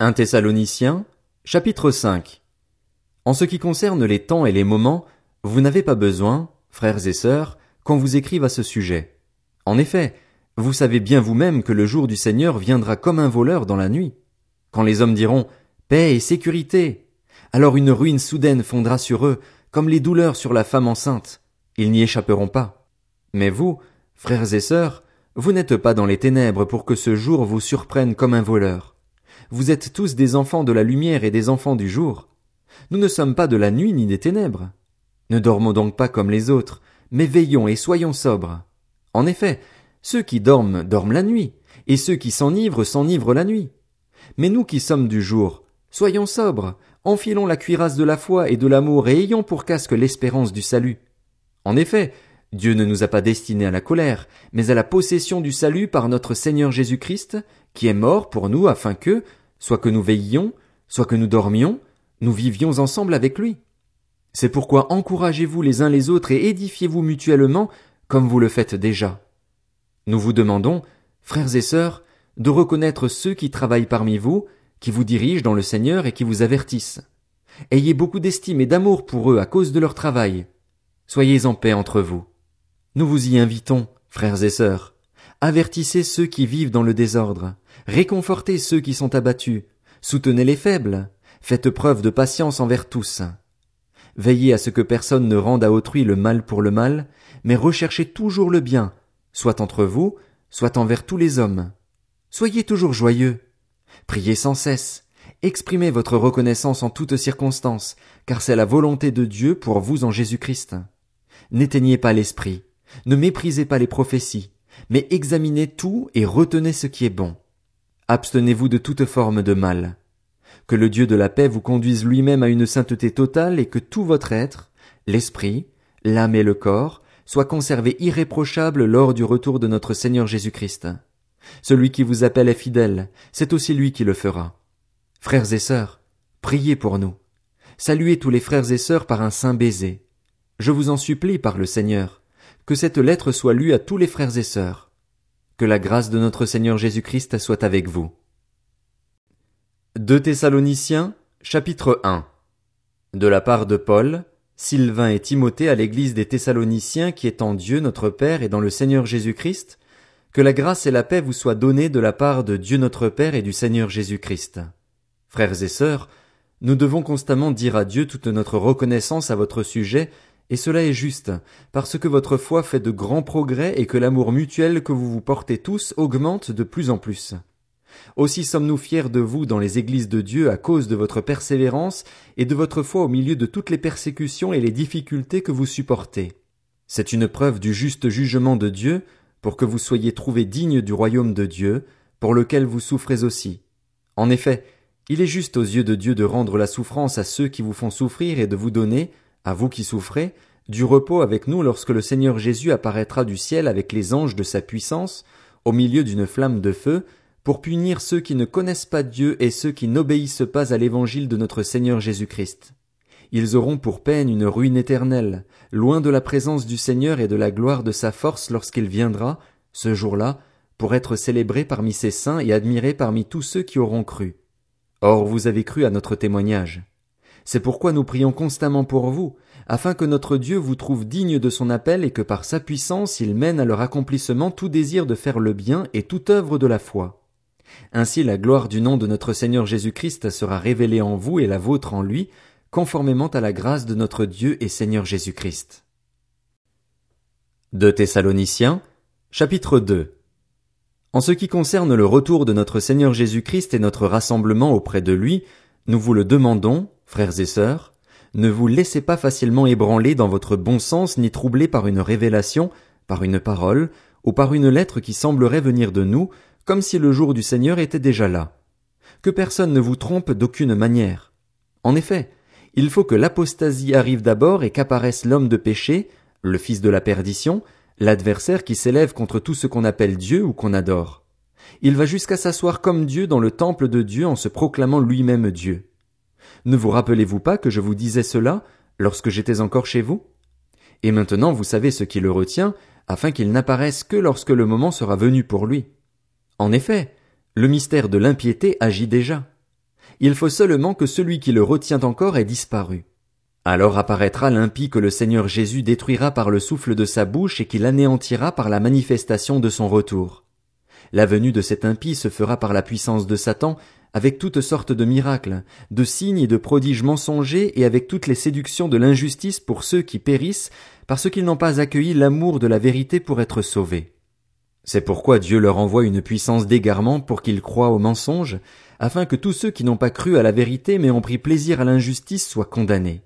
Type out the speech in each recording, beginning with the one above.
1 Thessaloniciens, chapitre 5 En ce qui concerne les temps et les moments, vous n'avez pas besoin, frères et sœurs, qu'on vous écrive à ce sujet. En effet, vous savez bien vous-même que le jour du Seigneur viendra comme un voleur dans la nuit. Quand les hommes diront paix et sécurité, alors une ruine soudaine fondra sur eux, comme les douleurs sur la femme enceinte. Ils n'y échapperont pas. Mais vous, frères et sœurs, vous n'êtes pas dans les ténèbres pour que ce jour vous surprenne comme un voleur. Vous êtes tous des enfants de la lumière et des enfants du jour. Nous ne sommes pas de la nuit ni des ténèbres. Ne dormons donc pas comme les autres, mais veillons et soyons sobres. En effet, ceux qui dorment dorment la nuit, et ceux qui s'enivrent s'enivrent la nuit. Mais nous qui sommes du jour, soyons sobres, enfilons la cuirasse de la foi et de l'amour et ayons pour casque l'espérance du salut. En effet, Dieu ne nous a pas destinés à la colère, mais à la possession du salut par notre Seigneur Jésus Christ, qui est mort pour nous afin que, soit que nous veillions, soit que nous dormions, nous vivions ensemble avec lui. C'est pourquoi encouragez-vous les uns les autres et édifiez-vous mutuellement, comme vous le faites déjà. Nous vous demandons, frères et sœurs, de reconnaître ceux qui travaillent parmi vous, qui vous dirigent dans le Seigneur et qui vous avertissent. Ayez beaucoup d'estime et d'amour pour eux à cause de leur travail. Soyez en paix entre vous. Nous vous y invitons, frères et sœurs. Avertissez ceux qui vivent dans le désordre. Réconfortez ceux qui sont abattus. Soutenez les faibles. Faites preuve de patience envers tous. Veillez à ce que personne ne rende à autrui le mal pour le mal, mais recherchez toujours le bien, soit entre vous, soit envers tous les hommes. Soyez toujours joyeux. Priez sans cesse. Exprimez votre reconnaissance en toutes circonstances, car c'est la volonté de Dieu pour vous en Jésus Christ. N'éteignez pas l'esprit. Ne méprisez pas les prophéties, mais examinez tout et retenez ce qui est bon. Abstenez-vous de toute forme de mal. Que le Dieu de la paix vous conduise lui-même à une sainteté totale et que tout votre être, l'esprit, l'âme et le corps, soit conservé irréprochable lors du retour de notre Seigneur Jésus-Christ. Celui qui vous appelle est fidèle, c'est aussi lui qui le fera. Frères et sœurs, priez pour nous. Saluez tous les frères et sœurs par un saint baiser. Je vous en supplie par le Seigneur, que cette lettre soit lue à tous les frères et sœurs. Que la grâce de notre Seigneur Jésus-Christ soit avec vous. 2 Thessaloniciens, chapitre 1 De la part de Paul, Sylvain et Timothée à l'église des Thessaloniciens qui est en Dieu notre Père et dans le Seigneur Jésus-Christ, que la grâce et la paix vous soient données de la part de Dieu notre Père et du Seigneur Jésus-Christ. Frères et sœurs, nous devons constamment dire à Dieu toute notre reconnaissance à votre sujet et cela est juste, parce que votre foi fait de grands progrès et que l'amour mutuel que vous vous portez tous augmente de plus en plus. Aussi sommes-nous fiers de vous dans les églises de Dieu à cause de votre persévérance et de votre foi au milieu de toutes les persécutions et les difficultés que vous supportez. C'est une preuve du juste jugement de Dieu, pour que vous soyez trouvés dignes du royaume de Dieu, pour lequel vous souffrez aussi. En effet, il est juste aux yeux de Dieu de rendre la souffrance à ceux qui vous font souffrir et de vous donner, à vous qui souffrez, du repos avec nous lorsque le Seigneur Jésus apparaîtra du ciel avec les anges de sa puissance, au milieu d'une flamme de feu, pour punir ceux qui ne connaissent pas Dieu et ceux qui n'obéissent pas à l'évangile de notre Seigneur Jésus-Christ. Ils auront pour peine une ruine éternelle, loin de la présence du Seigneur et de la gloire de sa force lorsqu'il viendra, ce jour-là, pour être célébré parmi ses saints et admiré parmi tous ceux qui auront cru. Or vous avez cru à notre témoignage. C'est pourquoi nous prions constamment pour vous, afin que notre Dieu vous trouve digne de son appel et que par sa puissance il mène à leur accomplissement tout désir de faire le bien et toute œuvre de la foi. Ainsi la gloire du nom de notre Seigneur Jésus-Christ sera révélée en vous et la vôtre en lui, conformément à la grâce de notre Dieu et Seigneur Jésus-Christ. De Thessaloniciens, chapitre 2 En ce qui concerne le retour de notre Seigneur Jésus-Christ et notre rassemblement auprès de lui, nous vous le demandons, frères et sœurs, ne vous laissez pas facilement ébranler dans votre bon sens ni troubler par une révélation, par une parole, ou par une lettre qui semblerait venir de nous, comme si le jour du Seigneur était déjà là. Que personne ne vous trompe d'aucune manière. En effet, il faut que l'apostasie arrive d'abord et qu'apparaisse l'homme de péché, le fils de la perdition, l'adversaire qui s'élève contre tout ce qu'on appelle Dieu ou qu'on adore. Il va jusqu'à s'asseoir comme Dieu dans le temple de Dieu en se proclamant lui-même Dieu. Ne vous rappelez-vous pas que je vous disais cela lorsque j'étais encore chez vous? Et maintenant vous savez ce qui le retient, afin qu'il n'apparaisse que lorsque le moment sera venu pour lui. En effet, le mystère de l'impiété agit déjà. il faut seulement que celui qui le retient encore ait disparu. Alors apparaîtra l'impie que le Seigneur Jésus détruira par le souffle de sa bouche et qu'il anéantira par la manifestation de son retour. La venue de cet impie se fera par la puissance de Satan, avec toutes sortes de miracles, de signes et de prodiges mensongers et avec toutes les séductions de l'injustice pour ceux qui périssent parce qu'ils n'ont pas accueilli l'amour de la vérité pour être sauvés. C'est pourquoi Dieu leur envoie une puissance d'égarement pour qu'ils croient au mensonge, afin que tous ceux qui n'ont pas cru à la vérité mais ont pris plaisir à l'injustice soient condamnés.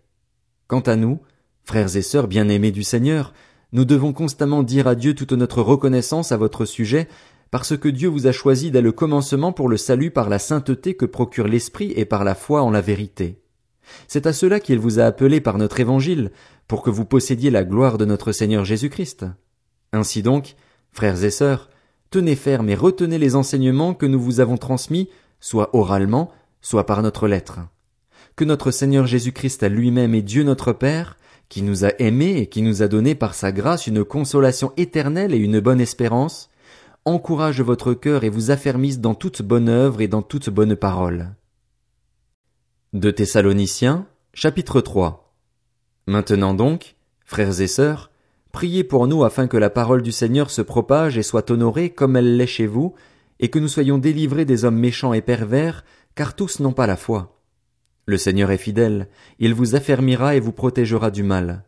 Quant à nous, frères et sœurs bien-aimés du Seigneur, nous devons constamment dire à Dieu toute notre reconnaissance à votre sujet, parce que Dieu vous a choisi dès le commencement pour le salut par la sainteté que procure l'Esprit et par la foi en la vérité. C'est à cela qu'il vous a appelé par notre évangile, pour que vous possédiez la gloire de notre Seigneur Jésus-Christ. Ainsi donc, frères et sœurs, tenez ferme et retenez les enseignements que nous vous avons transmis, soit oralement, soit par notre lettre. Que notre Seigneur Jésus-Christ lui-même et Dieu notre Père, qui nous a aimés et qui nous a donné par sa grâce une consolation éternelle et une bonne espérance, encourage votre cœur et vous affermisse dans toute bonne œuvre et dans toute bonne parole. De Thessaloniciens, chapitre 3. Maintenant donc, frères et sœurs, priez pour nous afin que la parole du Seigneur se propage et soit honorée comme elle l'est chez vous, et que nous soyons délivrés des hommes méchants et pervers, car tous n'ont pas la foi. Le Seigneur est fidèle, il vous affermira et vous protégera du mal.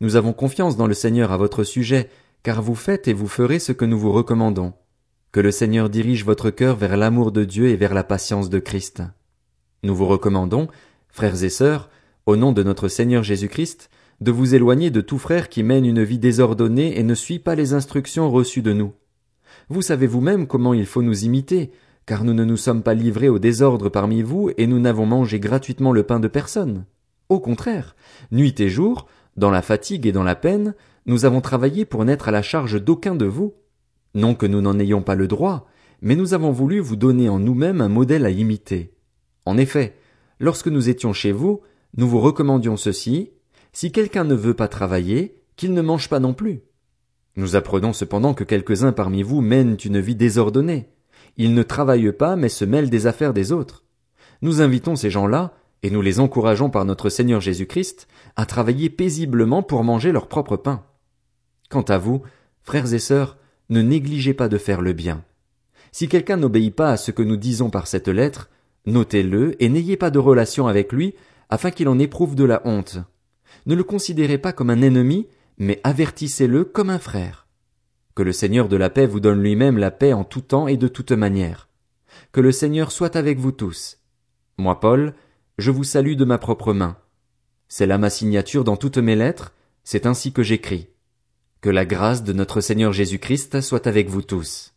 Nous avons confiance dans le Seigneur à votre sujet, car vous faites et vous ferez ce que nous vous recommandons. Que le Seigneur dirige votre cœur vers l'amour de Dieu et vers la patience de Christ. Nous vous recommandons, frères et sœurs, au nom de notre Seigneur Jésus-Christ, de vous éloigner de tout frère qui mène une vie désordonnée et ne suit pas les instructions reçues de nous. Vous savez vous-même comment il faut nous imiter, car nous ne nous sommes pas livrés au désordre parmi vous et nous n'avons mangé gratuitement le pain de personne. Au contraire, nuit et jour, dans la fatigue et dans la peine, nous avons travaillé pour n'être à la charge d'aucun de vous. Non que nous n'en ayons pas le droit, mais nous avons voulu vous donner en nous-mêmes un modèle à imiter. En effet, lorsque nous étions chez vous, nous vous recommandions ceci, si quelqu'un ne veut pas travailler, qu'il ne mange pas non plus. Nous apprenons cependant que quelques-uns parmi vous mènent une vie désordonnée. Ils ne travaillent pas, mais se mêlent des affaires des autres. Nous invitons ces gens-là, et nous les encourageons par notre Seigneur Jésus-Christ, à travailler paisiblement pour manger leur propre pain. Quant à vous, frères et sœurs, ne négligez pas de faire le bien. Si quelqu'un n'obéit pas à ce que nous disons par cette lettre, notez-le et n'ayez pas de relation avec lui, afin qu'il en éprouve de la honte. Ne le considérez pas comme un ennemi, mais avertissez-le comme un frère. Que le Seigneur de la paix vous donne lui-même la paix en tout temps et de toute manière. Que le Seigneur soit avec vous tous. Moi, Paul, je vous salue de ma propre main. C'est là ma signature dans toutes mes lettres, c'est ainsi que j'écris. Que la grâce de notre Seigneur Jésus-Christ soit avec vous tous.